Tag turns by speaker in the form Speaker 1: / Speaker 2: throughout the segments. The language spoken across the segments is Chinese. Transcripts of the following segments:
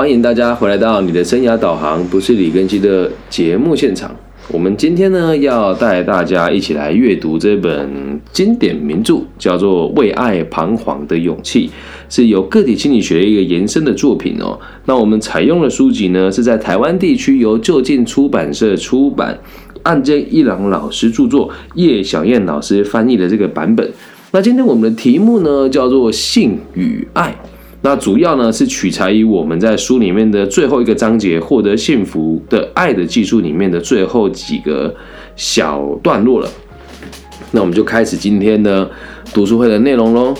Speaker 1: 欢迎大家回来到你的生涯导航，不是李根基的节目现场。我们今天呢，要带大家一起来阅读这本经典名著，叫做《为爱彷徨的勇气》，是由个体心理学一个延伸的作品哦。那我们采用的书籍呢，是在台湾地区由就近出版社出版，岸见一郎老师著作，叶小燕老师翻译的这个版本。那今天我们的题目呢，叫做“性与爱”。那主要呢是取材于我们在书里面的最后一个章节，获得幸福的爱的技术里面的最后几个小段落了。那我们就开始今天的读书会的内容喽。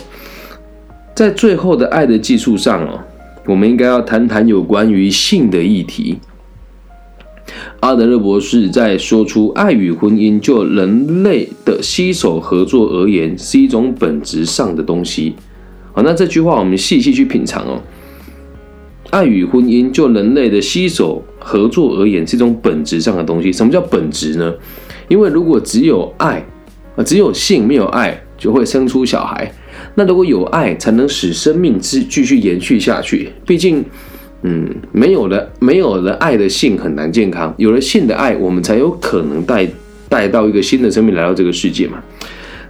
Speaker 1: 在最后的爱的技术上哦，我们应该要谈谈有关于性的议题。阿德勒博士在说出爱与婚姻就人类的携手合作而言，是一种本质上的东西。好，那这句话我们细细去品尝哦。爱与婚姻就人类的携手合作而言，是一种本质上的东西。什么叫本质呢？因为如果只有爱啊，只有性没有爱，就会生出小孩。那如果有爱，才能使生命继继续延续下去。毕竟，嗯，没有了没有了爱的性很难健康，有了性的爱，我们才有可能带带到一个新的生命来到这个世界嘛。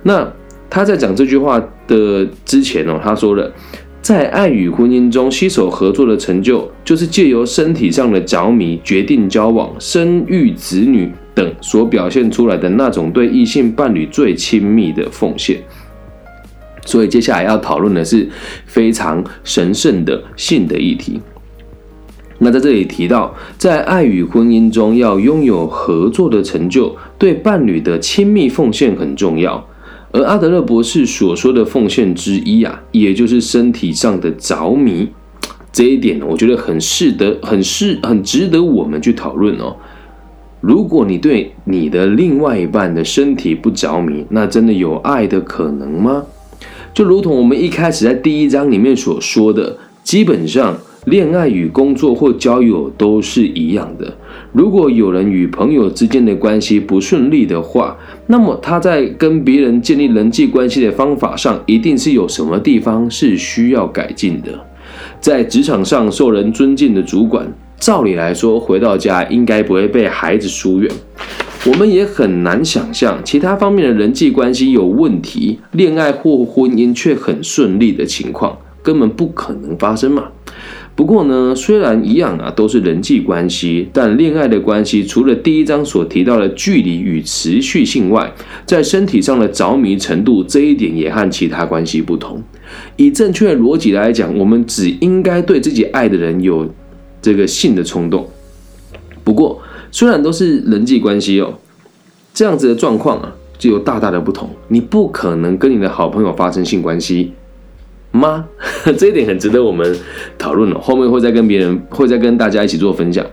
Speaker 1: 那。他在讲这句话的之前哦，他说了，在爱与婚姻中携手合作的成就，就是借由身体上的着迷、决定交往、生育子女等所表现出来的那种对异性伴侣最亲密的奉献。所以接下来要讨论的是非常神圣的性的议题。那在这里提到，在爱与婚姻中要拥有合作的成就，对伴侣的亲密奉献很重要。而阿德勒博士所说的奉献之一啊，也就是身体上的着迷，这一点我觉得很适得、很适、很值得我们去讨论哦。如果你对你的另外一半的身体不着迷，那真的有爱的可能吗？就如同我们一开始在第一章里面所说的，基本上。恋爱与工作或交友都是一样的。如果有人与朋友之间的关系不顺利的话，那么他在跟别人建立人际关系的方法上，一定是有什么地方是需要改进的。在职场上受人尊敬的主管，照理来说回到家应该不会被孩子疏远。我们也很难想象其他方面的人际关系有问题，恋爱或婚姻却很顺利的情况，根本不可能发生嘛。不过呢，虽然一样啊，都是人际关系，但恋爱的关系除了第一章所提到的距离与持续性外，在身体上的着迷程度这一点也和其他关系不同。以正确的逻辑来讲，我们只应该对自己爱的人有这个性的冲动。不过，虽然都是人际关系哦，这样子的状况啊，就有大大的不同。你不可能跟你的好朋友发生性关系。吗？这一点很值得我们讨论了。后面会再跟别人，会再跟大家一起做分享。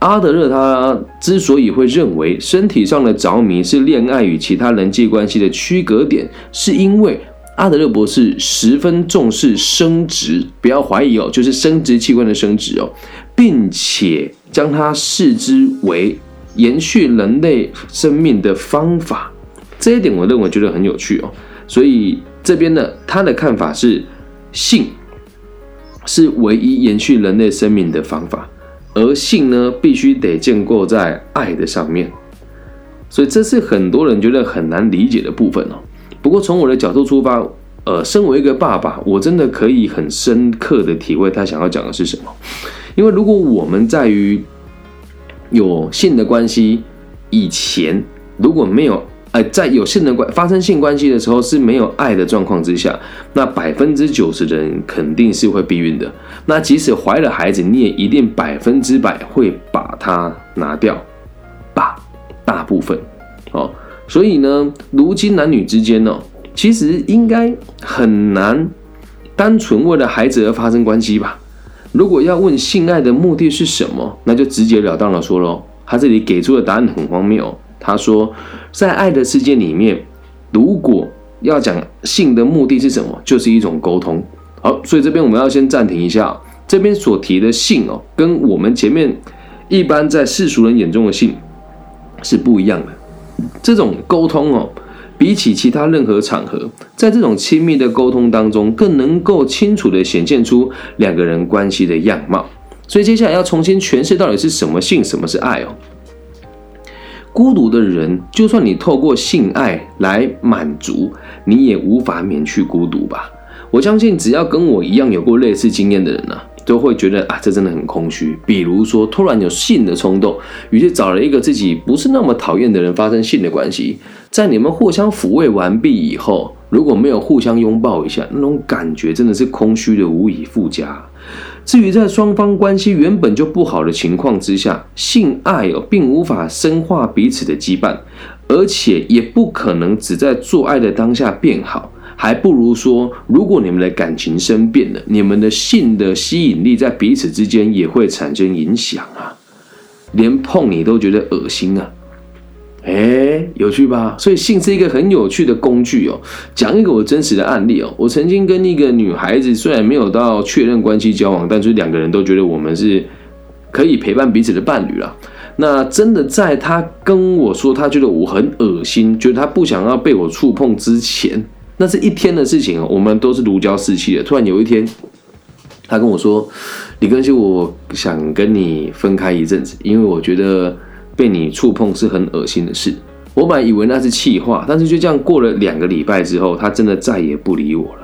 Speaker 1: 阿德勒他之所以会认为身体上的着迷是恋爱与其他人际关系的区隔点，是因为阿德勒博士十分重视生殖，不要怀疑哦，就是生殖器官的生殖哦，并且将它视之为延续人类生命的方法。这一点我认为觉得很有趣哦，所以这边呢，他的看法是。性是唯一延续人类生命的方法，而性呢，必须得建构在爱的上面，所以这是很多人觉得很难理解的部分哦。不过从我的角度出发，呃，身为一个爸爸，我真的可以很深刻的体会他想要讲的是什么。因为如果我们在于有性的关系以前，如果没有。呃，在有性的关发生性关系的时候是没有爱的状况之下，那百分之九十的人肯定是会避孕的。那即使怀了孩子，你也一定百分之百会把它拿掉，吧？大部分哦。所以呢，如今男女之间呢，其实应该很难单纯为了孩子而发生关系吧？如果要问性爱的目的是什么，那就直截了当的说喽。他这里给出的答案很荒谬。他说，在爱的世界里面，如果要讲性的目的是什么，就是一种沟通。好，所以这边我们要先暂停一下。这边所提的性哦，跟我们前面一般在世俗人眼中的性是不一样的。这种沟通哦，比起其他任何场合，在这种亲密的沟通当中，更能够清楚的显现出两个人关系的样貌。所以接下来要重新诠释到底是什么性，什么是爱哦。孤独的人，就算你透过性爱来满足，你也无法免去孤独吧？我相信，只要跟我一样有过类似经验的人呢，都会觉得啊，这真的很空虚。比如说，突然有性的冲动，于是找了一个自己不是那么讨厌的人发生性的关系，在你们互相抚慰完毕以后，如果没有互相拥抱一下，那种感觉真的是空虚的无以复加。至于在双方关系原本就不好的情况之下，性爱哦，并无法深化彼此的羁绊，而且也不可能只在做爱的当下变好，还不如说，如果你们的感情生变了，你们的性的吸引力在彼此之间也会产生影响啊，连碰你都觉得恶心啊。哎，有趣吧？所以性是一个很有趣的工具哦。讲一个我真实的案例哦，我曾经跟一个女孩子，虽然没有到确认关系交往，但是两个人都觉得我们是可以陪伴彼此的伴侣了。那真的在她跟我说她觉得我很恶心，觉得她不想要被我触碰之前，那是一天的事情。我们都是如胶似漆的。突然有一天，她跟我说：“李根熙，我想跟你分开一阵子，因为我觉得。”被你触碰是很恶心的事，我本来以为那是气话，但是就这样过了两个礼拜之后，他真的再也不理我了。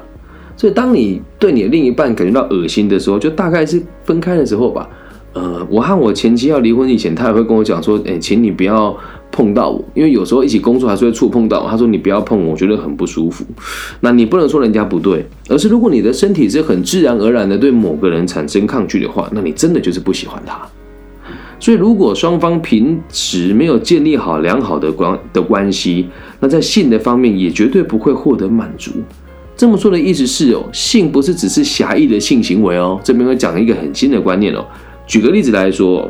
Speaker 1: 所以，当你对你的另一半感觉到恶心的时候，就大概是分开的时候吧。呃，我和我前妻要离婚以前，他也会跟我讲说：“哎，请你不要碰到我，因为有时候一起工作还是会触碰到。”他说：“你不要碰我，我觉得很不舒服。”那你不能说人家不对，而是如果你的身体是很自然而然的对某个人产生抗拒的话，那你真的就是不喜欢他。所以，如果双方平时没有建立好良好的关的关系，那在性的方面也绝对不会获得满足。这么说的意思是哦，性不是只是狭义的性行为哦。这边会讲一个很新的观念哦。举个例子来说，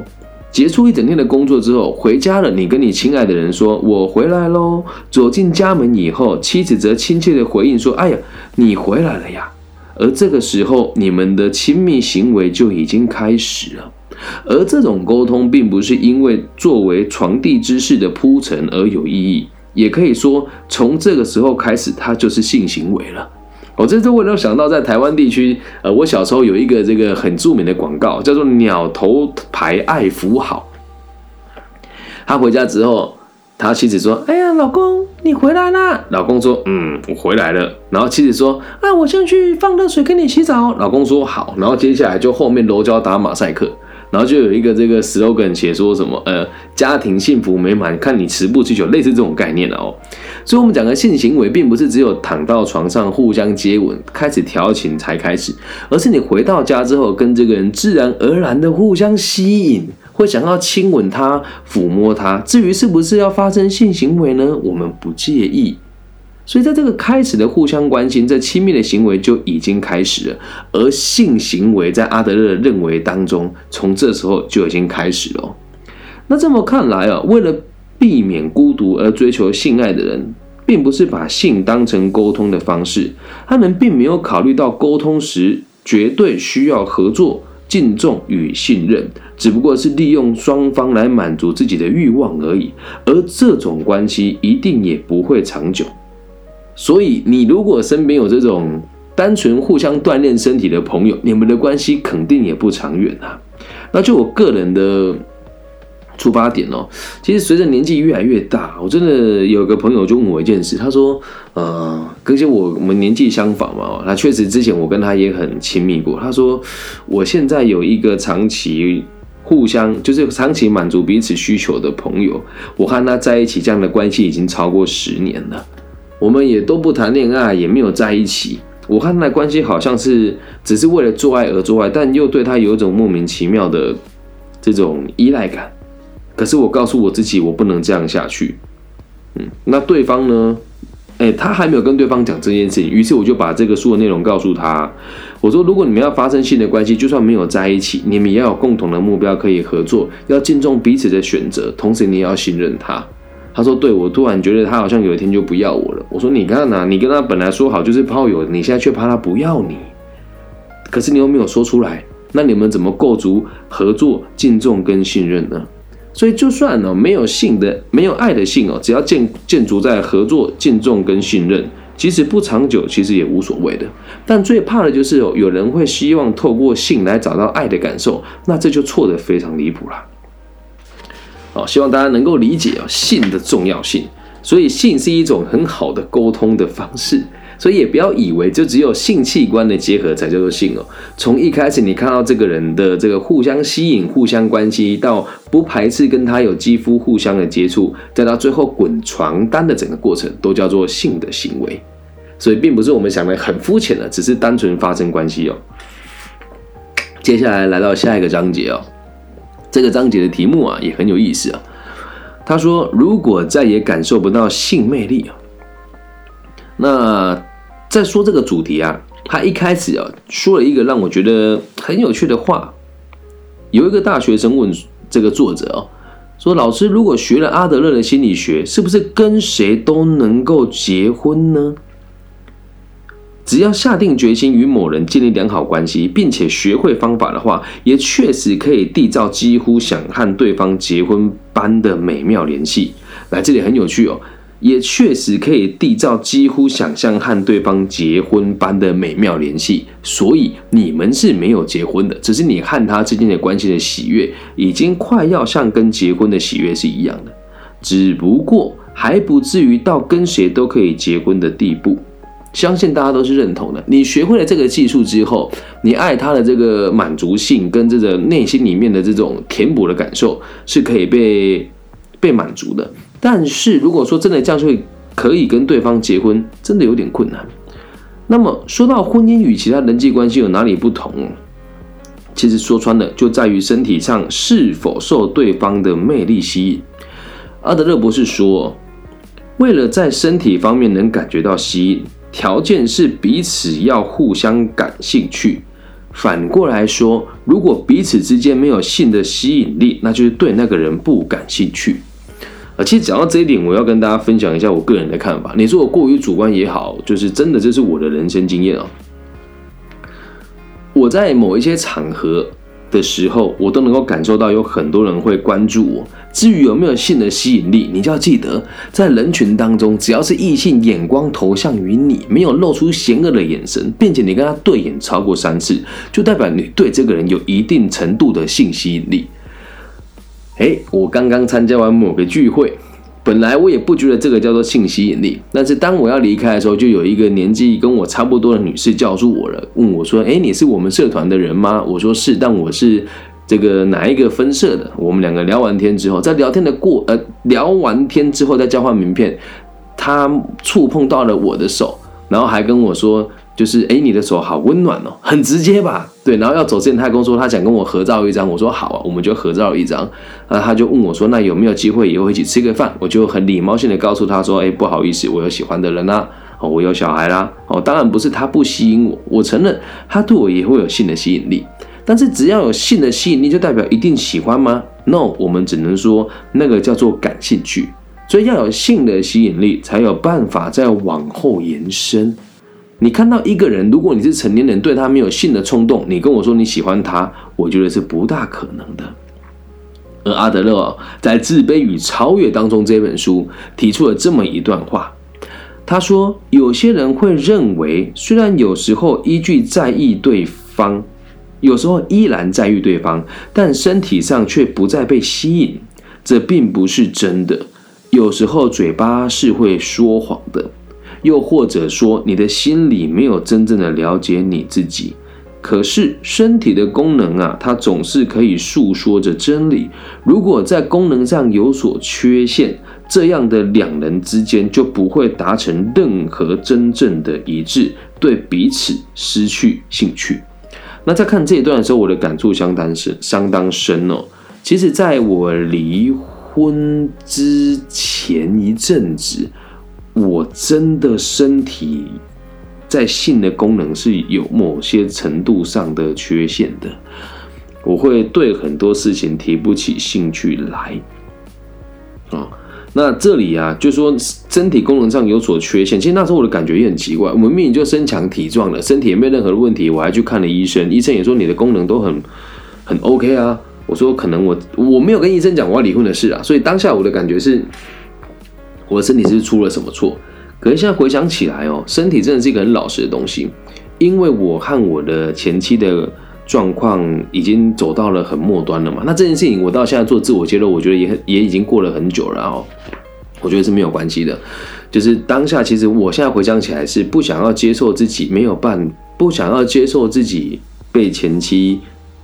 Speaker 1: 结束一整天的工作之后，回家了，你跟你亲爱的人说：“我回来喽。”走进家门以后，妻子则亲切的回应说：“哎呀，你回来了呀。”而这个时候，你们的亲密行为就已经开始了。而这种沟通并不是因为作为传递知识的铺陈而有意义，也可以说从这个时候开始，它就是性行为了。我这次我都想到，在台湾地区，呃，我小时候有一个这个很著名的广告，叫做“鸟头牌爱福好”。他回家之后，他妻子说：“哎呀，老公，你回来啦！”老公说：“嗯，我回来了。”然后妻子说：“啊，我先去放热水给你洗澡。”老公说：“好。”然后接下来就后面柔焦打马赛克。然后就有一个这个 slogan 写说什么呃家庭幸福美满看你持不持久类似这种概念的哦，所以我们讲的性行为并不是只有躺到床上互相接吻开始调情才开始，而是你回到家之后跟这个人自然而然的互相吸引，会想要亲吻他抚摸他。至于是不是要发生性行为呢？我们不介意。所以，在这个开始的互相关心、这亲密的行为就已经开始了，而性行为在阿德勒认为当中，从这时候就已经开始了。那这么看来啊，为了避免孤独而追求性爱的人，并不是把性当成沟通的方式，他们并没有考虑到沟通时绝对需要合作、敬重与信任，只不过是利用双方来满足自己的欲望而已。而这种关系一定也不会长久。所以，你如果身边有这种单纯互相锻炼身体的朋友，你们的关系肯定也不长远啊。那就我个人的出发点哦，其实随着年纪越来越大，我真的有个朋友就问我一件事，他说：“呃，而且我我们年纪相仿嘛，那确实之前我跟他也很亲密过。他说，我现在有一个长期互相就是长期满足彼此需求的朋友，我和他在一起这样的关系已经超过十年了。”我们也都不谈恋爱，也没有在一起。我看那关系好像是只是为了做爱而做爱，但又对他有一种莫名其妙的这种依赖感。可是我告诉我自己，我不能这样下去。嗯，那对方呢？哎，他还没有跟对方讲这件事情，于是我就把这个书的内容告诉他。我说，如果你们要发生性的关系，就算没有在一起，你们也要有共同的目标可以合作，要敬重彼此的选择，同时你也要信任他。他说：“对我突然觉得他好像有一天就不要我了。”我说：“你看呐，你跟他本来说好就是炮友，你现在却怕他不要你，可是你又没有说出来，那你们怎么构筑合作、敬重跟信任呢？所以就算呢没有性的、没有爱的性哦，只要建建筑在合作、敬重跟信任，即使不长久，其实也无所谓的。但最怕的就是哦，有人会希望透过性来找到爱的感受，那这就错得非常离谱了。好，希望大家能够理解哦性的重要性。所以性是一种很好的沟通的方式。所以也不要以为就只有性器官的结合才叫做性哦。从一开始你看到这个人的这个互相吸引、互相关系，到不排斥跟他有肌肤互相的接触，再到最后滚床单的整个过程，都叫做性的行为。所以并不是我们想的很肤浅的，只是单纯发生关系哦。接下来来到下一个章节哦，这个章节的题目啊也很有意思啊。他说：“如果再也感受不到性魅力啊，那……”在说这个主题啊，他一开始啊说了一个让我觉得很有趣的话。有一个大学生问这个作者哦，说：“老师，如果学了阿德勒的心理学，是不是跟谁都能够结婚呢？只要下定决心与某人建立良好关系，并且学会方法的话，也确实可以缔造几乎想和对方结婚般的美妙联系。”来，这里很有趣哦。也确实可以缔造几乎想象和对方结婚般的美妙联系，所以你们是没有结婚的，只是你和他之间的关系的喜悦已经快要像跟结婚的喜悦是一样的，只不过还不至于到跟谁都可以结婚的地步。相信大家都是认同的。你学会了这个技术之后，你爱他的这个满足性跟这个内心里面的这种填补的感受是可以被被满足的。但是如果说真的这样会可以跟对方结婚，真的有点困难。那么说到婚姻与其他人际关系有哪里不同？其实说穿了，就在于身体上是否受对方的魅力吸引。阿德勒博士说，为了在身体方面能感觉到吸引，条件是彼此要互相感兴趣。反过来说，如果彼此之间没有性的吸引力，那就是对那个人不感兴趣。啊，其实讲到这一点，我要跟大家分享一下我个人的看法。你说我过于主观也好，就是真的，这是我的人生经验啊。我在某一些场合的时候，我都能够感受到有很多人会关注我。至于有没有性的吸引力，你就要记得，在人群当中，只要是异性眼光投向于你，没有露出嫌恶的眼神，并且你跟他对眼超过三次，就代表你对这个人有一定程度的性吸引力。哎，我刚刚参加完某个聚会，本来我也不觉得这个叫做性吸引力，但是当我要离开的时候，就有一个年纪跟我差不多的女士叫住我了，问我说：“哎，你是我们社团的人吗？”我说：“是，但我是这个哪一个分社的？”我们两个聊完天之后，在聊天的过呃聊完天之后再交换名片，他触碰到了我的手，然后还跟我说。就是哎，你的手好温暖哦，很直接吧？对，然后要走之前，他跟我说他想跟我合照一张，我说好啊，我们就合照一张。那，他就问我说，那有没有机会以后一起吃个饭？我就很礼貌性的告诉他说，哎，不好意思，我有喜欢的人啦，哦，我有小孩啦，哦，当然不是他不吸引我，我承认他对我也会有性的吸引力，但是只要有性的吸引力，就代表一定喜欢吗？No，我们只能说那个叫做感兴趣，所以要有性的吸引力，才有办法再往后延伸。你看到一个人，如果你是成年人，对他没有性的冲动，你跟我说你喜欢他，我觉得是不大可能的。而阿德勒在《自卑与超越》当中这本书提出了这么一段话，他说：有些人会认为，虽然有时候依据在意对方，有时候依然在意对方，但身体上却不再被吸引，这并不是真的。有时候嘴巴是会说谎的。又或者说，你的心里没有真正的了解你自己。可是身体的功能啊，它总是可以诉说着真理。如果在功能上有所缺陷，这样的两人之间就不会达成任何真正的一致，对彼此失去兴趣。那在看这一段的时候，我的感触相当深，相当深哦。其实，在我离婚之前一阵子。我真的身体在性的功能是有某些程度上的缺陷的，我会对很多事情提不起兴趣来。啊，那这里啊，就说身体功能上有所缺陷。其实那时候我的感觉也很奇怪，我明明就身强体壮的，身体也没有任何的问题，我还去看了医生，医生也说你的功能都很很 OK 啊。我说可能我我没有跟医生讲我要离婚的事啊，所以当下我的感觉是。我的身体是出了什么错？可是现在回想起来哦，身体真的是一个很老实的东西，因为我和我的前妻的状况已经走到了很末端了嘛。那这件事情我到现在做自我揭露，我觉得也也已经过了很久了哦。我觉得是没有关系的，就是当下其实我现在回想起来是不想要接受自己没有办，不想要接受自己被前妻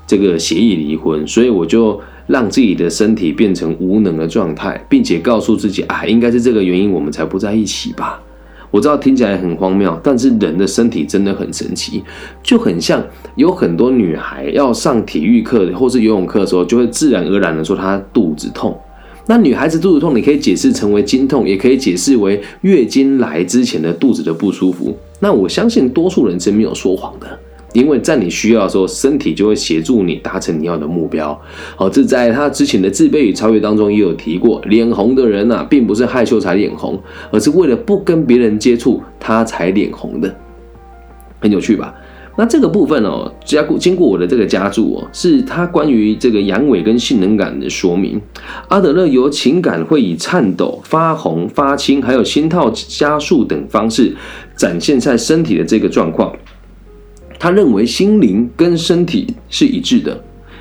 Speaker 1: 这个协议离婚，所以我就。让自己的身体变成无能的状态，并且告诉自己啊，应该是这个原因，我们才不在一起吧。我知道听起来很荒谬，但是人的身体真的很神奇，就很像有很多女孩要上体育课或是游泳课的时候，就会自然而然的说她肚子痛。那女孩子肚子痛，你可以解释成为经痛，也可以解释为月经来之前的肚子的不舒服。那我相信多数人是没有说谎的。因为在你需要的时候，身体就会协助你达成你要的目标。好，这在他之前的自卑与超越当中也有提过，脸红的人呐，并不是害羞才脸红，而是为了不跟别人接触，他才脸红的。很有趣吧？那这个部分哦，加经过我的这个加注哦，是他关于这个阳痿跟性能感的说明。阿德勒由情感会以颤抖、发红、发青，还有心跳加速等方式展现在身体的这个状况。他认为心灵跟身体是一致的，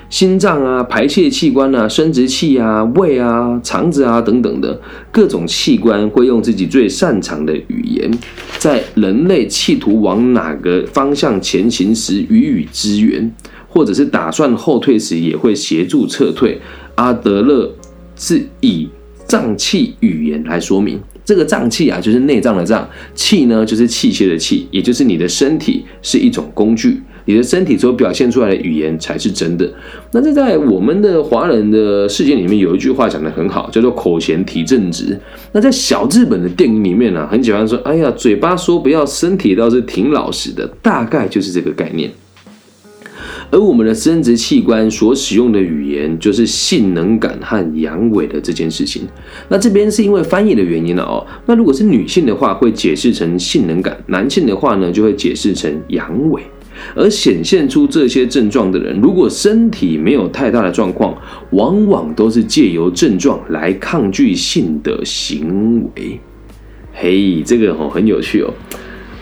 Speaker 1: 心脏啊、排泄器官啊、生殖器啊、胃啊、肠子啊等等的各种器官会用自己最擅长的语言，在人类企图往哪个方向前行时予以支援，或者是打算后退时也会协助撤退。阿德勒是以脏器语言来说明。这个脏器啊，就是内脏的脏；器呢，就是器械的器，也就是你的身体是一种工具。你的身体所表现出来的语言才是真的。那这在我们的华人的世界里面，有一句话讲得很好，叫做“口嫌体正直”。那在小日本的电影里面呢，很喜欢说：“哎呀，嘴巴说不要，身体倒是挺老实的。”大概就是这个概念。而我们的生殖器官所使用的语言，就是性能感和阳痿的这件事情。那这边是因为翻译的原因了哦。那如果是女性的话，会解释成性能感；男性的话呢，就会解释成阳痿。而显现出这些症状的人，如果身体没有太大的状况，往往都是借由症状来抗拒性的行为。嘿，这个哦很有趣哦。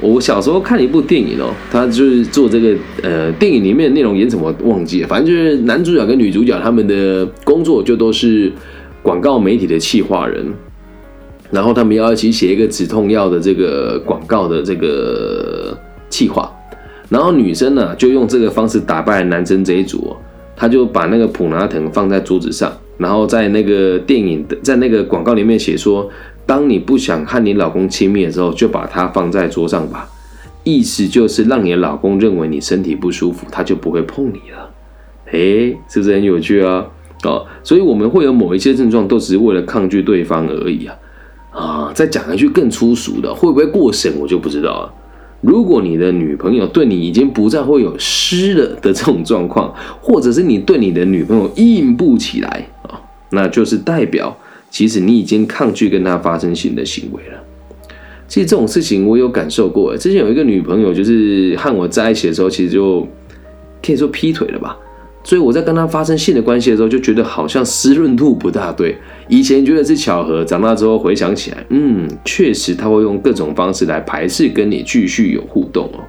Speaker 1: 我小时候看一部电影哦，他就是做这个呃电影里面内容演什么忘记了，反正就是男主角跟女主角他们的工作就都是广告媒体的企划人，然后他们要一起写一个止痛药的这个广告的这个企划，然后女生呢就用这个方式打败男生这一组，他就把那个普拿疼放在桌子上，然后在那个电影的在那个广告里面写说。当你不想和你老公亲密的时候，就把它放在桌上吧。意思就是让你老公认为你身体不舒服，他就不会碰你了。诶，是不是很有趣啊？哦，所以我们会有某一些症状，都只是为了抗拒对方而已啊。啊，再讲一句更粗俗的，会不会过审我就不知道了。如果你的女朋友对你已经不再会有湿了的这种状况，或者是你对你的女朋友硬不起来，那就是代表。其实你已经抗拒跟他发生性的行为了。其实这种事情我有感受过。之前有一个女朋友，就是和我在一起的时候，其实就可以说劈腿了吧。所以我在跟他发生性的关系的时候，就觉得好像湿润度不大对。以前觉得是巧合，长大之后回想起来，嗯，确实他会用各种方式来排斥跟你继续有互动哦。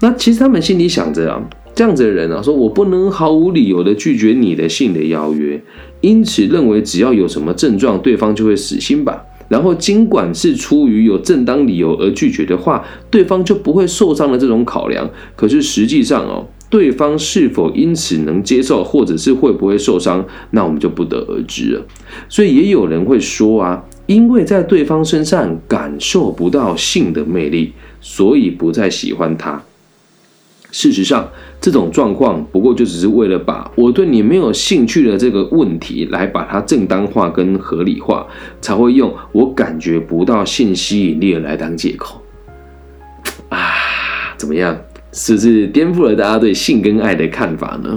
Speaker 1: 那其实他们心里想着啊。这样子的人啊，说我不能毫无理由的拒绝你的性的邀约，因此认为只要有什么症状，对方就会死心吧。然后尽管是出于有正当理由而拒绝的话，对方就不会受伤的这种考量。可是实际上哦，对方是否因此能接受，或者是会不会受伤，那我们就不得而知了。所以也有人会说啊，因为在对方身上感受不到性的魅力，所以不再喜欢他。事实上，这种状况不过就只是为了把我对你没有兴趣的这个问题来把它正当化跟合理化，才会用我感觉不到性吸引力来当借口。啊，怎么样？是不是颠覆了大家对性跟爱的看法呢？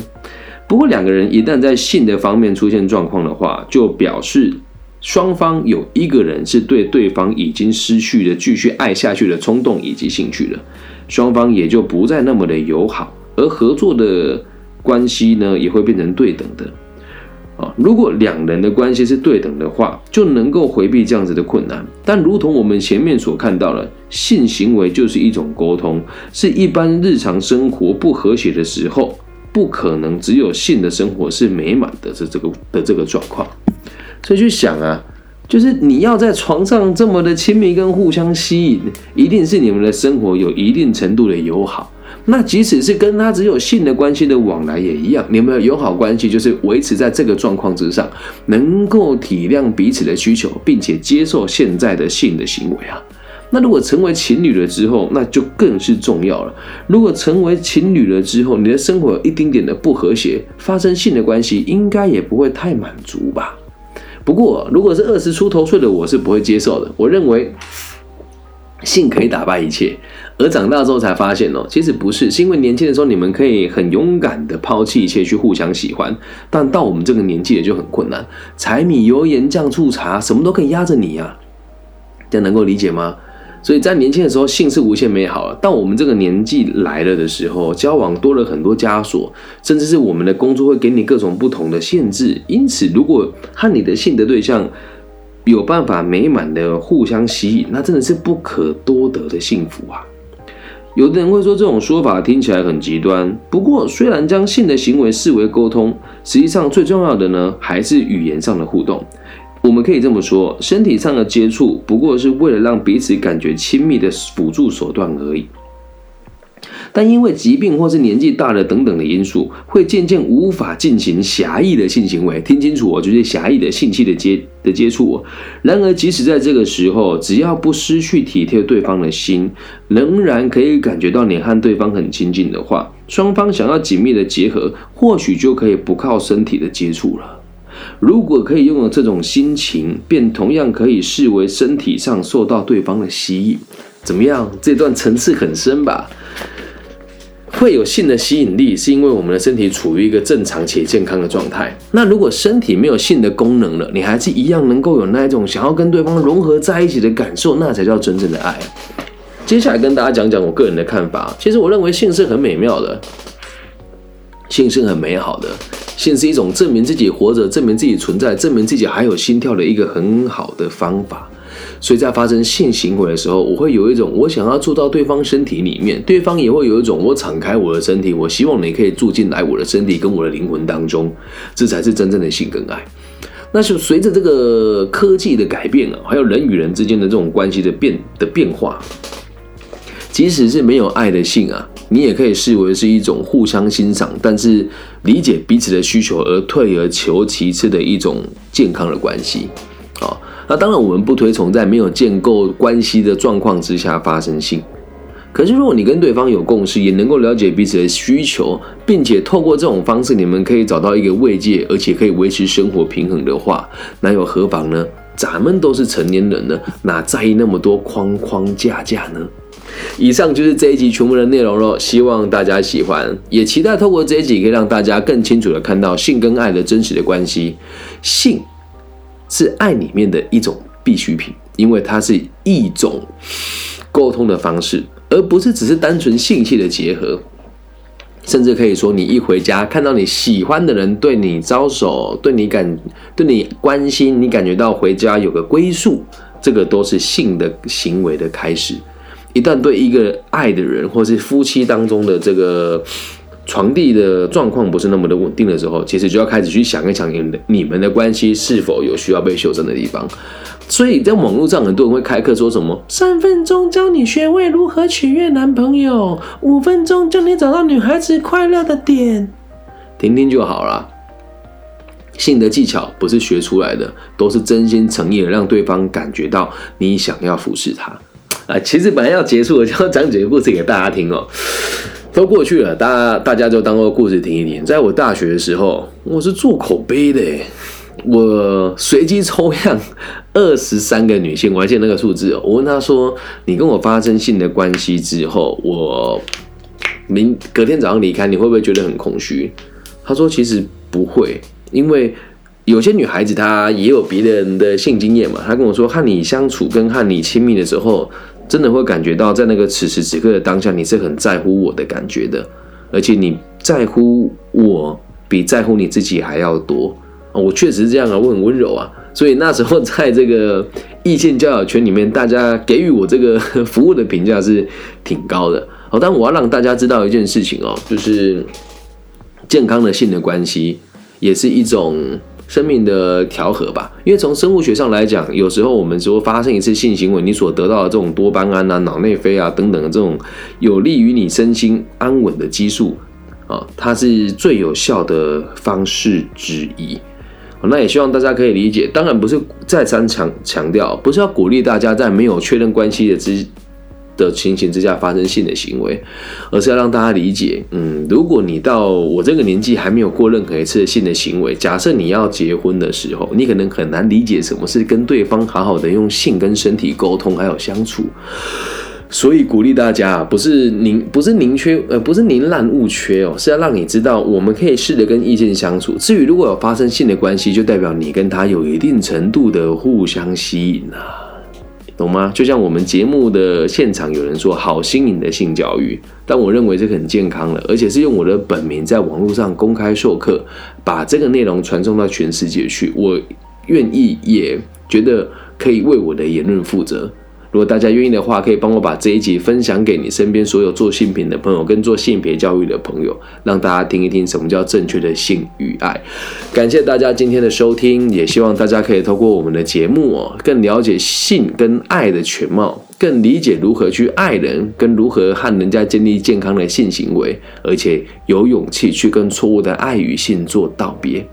Speaker 1: 不过两个人一旦在性的方面出现状况的话，就表示双方有一个人是对对方已经失去了继续爱下去的冲动以及兴趣了。双方也就不再那么的友好，而合作的关系呢，也会变成对等的。啊，如果两人的关系是对等的话，就能够回避这样子的困难。但如同我们前面所看到的，性行为就是一种沟通，是一般日常生活不和谐的时候，不可能只有性的生活是美满的，是这个的这个状况。所以去想啊，就是你要在床上这么的亲密跟互相吸引，一定是你们的生活有一定程度的友好。那即使是跟他只有性的关系的往来也一样，你们的友好关系就是维持在这个状况之上，能够体谅彼此的需求，并且接受现在的性的行为啊。那如果成为情侣了之后，那就更是重要了。如果成为情侣了之后，你的生活有一丁点的不和谐，发生性的关系应该也不会太满足吧？不过，如果是二十出头岁的我，是不会接受的。我认为性可以打败一切。而长大之后才发现哦，其实不是，是因为年轻的时候你们可以很勇敢的抛弃一切去互相喜欢，但到我们这个年纪也就很困难，柴米油盐酱醋茶什么都可以压着你呀，这样能够理解吗？所以在年轻的时候性是无限美好了，到我们这个年纪来了的时候，交往多了很多枷锁，甚至是我们的工作会给你各种不同的限制，因此如果和你的性的对象。有办法美满的互相吸引，那真的是不可多得的幸福啊！有的人会说这种说法听起来很极端，不过虽然将性的行为视为沟通，实际上最重要的呢还是语言上的互动。我们可以这么说，身体上的接触不过是为了让彼此感觉亲密的辅助手段而已。但因为疾病或是年纪大了等等的因素，会渐渐无法进行狭义的性行为。听清楚哦，就是狭义的性器的接的接触。然而，即使在这个时候，只要不失去体贴对方的心，仍然可以感觉到你和对方很亲近的话，双方想要紧密的结合，或许就可以不靠身体的接触了。如果可以拥有这种心情，便同样可以视为身体上受到对方的吸引。怎么样？这段层次很深吧？会有性的吸引力，是因为我们的身体处于一个正常且健康的状态。那如果身体没有性的功能了，你还是一样能够有那一种想要跟对方融合在一起的感受，那才叫真正的爱。接下来跟大家讲讲我个人的看法。其实我认为性是很美妙的，性是很美好的，性是一种证明自己活着、证明自己存在、证明自己还有心跳的一个很好的方法。所以在发生性行为的时候，我会有一种我想要住到对方身体里面，对方也会有一种我敞开我的身体，我希望你可以住进来我的身体跟我的灵魂当中，这才是真正的性跟爱。那就随着这个科技的改变啊，还有人与人之间的这种关系的变的变化，即使是没有爱的性啊，你也可以视为是一种互相欣赏，但是理解彼此的需求而退而求其次的一种健康的关系啊。那当然，我们不推崇在没有建构关系的状况之下发生性。可是，如果你跟对方有共识，也能够了解彼此的需求，并且透过这种方式，你们可以找到一个慰藉，而且可以维持生活平衡的话，那又何妨呢？咱们都是成年人了，哪在意那么多框框架架呢？以上就是这一集全部的内容了，希望大家喜欢，也期待透过这一集可以让大家更清楚的看到性跟爱的真实的关系。性。是爱里面的一种必需品，因为它是一种沟通的方式，而不是只是单纯性器的结合。甚至可以说，你一回家看到你喜欢的人对你招手，对你感对你关心，你感觉到回家有个归宿，这个都是性的行为的开始。一旦对一个爱的人，或是夫妻当中的这个。床地的状况不是那么的稳定的时候，其实就要开始去想一想，你的你们的关系是否有需要被修正的地方。所以在网络上，很多人会开课说什么：三分钟教你学会如何取悦男朋友，五分钟教你找到女孩子快乐的点。听听就好了。性的技巧不是学出来的，都是真心诚意的让对方感觉到你想要服侍他。啊，其实本来要结束了，就要讲几个故事给大家听哦。都过去了，大家大家就当做故事听一听。在我大学的时候，我是做口碑的，我随机抽样二十三个女性，我还记得那个数字。我问她说：“你跟我发生性的关系之后，我明隔天早上离开，你会不会觉得很空虚？”她说：“其实不会，因为有些女孩子她也有别人的性经验嘛。她跟我说，和你相处跟和你亲密的时候。”真的会感觉到，在那个此时此刻的当下，你是很在乎我的感觉的，而且你在乎我比在乎你自己还要多我确实是这样啊，我很温柔啊。所以那时候在这个异性交友圈里面，大家给予我这个服务的评价是挺高的。好，但我要让大家知道一件事情哦，就是健康的性的关系也是一种。生命的调和吧，因为从生物学上来讲，有时候我们说发生一次性行为，你所得到的这种多巴胺啊、脑内啡啊等等的这种有利于你身心安稳的激素啊，它是最有效的方式之一。那也希望大家可以理解，当然不是再三强强调，不是要鼓励大家在没有确认关系的之。的情形之下发生性的行为，而是要让大家理解，嗯，如果你到我这个年纪还没有过任何一次性的行为，假设你要结婚的时候，你可能很难理解什么是跟对方好好的用性跟身体沟通还有相处。所以鼓励大家，不是宁不是宁缺呃不是宁滥勿缺哦，是要让你知道我们可以试着跟意见相处。至于如果有发生性的关系，就代表你跟他有一定程度的互相吸引啊。懂吗？就像我们节目的现场有人说好新颖的性教育，但我认为这很健康了，而且是用我的本名在网络上公开授课，把这个内容传送到全世界去。我愿意，也觉得可以为我的言论负责。如果大家愿意的话，可以帮我把这一集分享给你身边所有做性品的朋友，跟做性别教育的朋友，让大家听一听什么叫正确的性与爱。感谢大家今天的收听，也希望大家可以透过我们的节目哦，更了解性跟爱的全貌，更理解如何去爱人，跟如何和人家建立健康的性行为，而且有勇气去跟错误的爱与性做道别。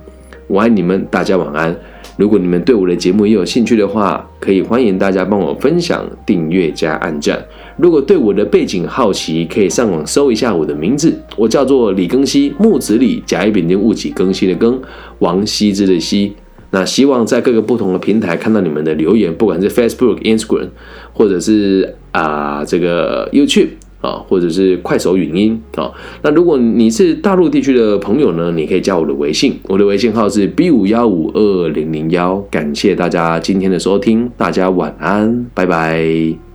Speaker 1: 我爱你们，大家晚安。如果你们对我的节目也有兴趣的话，可以欢迎大家帮我分享、订阅加按赞。如果对我的背景好奇，可以上网搜一下我的名字，我叫做李庚希，木子李，甲乙丙丁戊己更新的庚，王羲之的羲。那希望在各个不同的平台看到你们的留言，不管是 Facebook、Instagram，或者是啊这个 YouTube。啊，或者是快手语音啊。那如果你是大陆地区的朋友呢，你可以加我的微信，我的微信号是 B 五幺五二零零幺。感谢大家今天的收听，大家晚安，拜拜。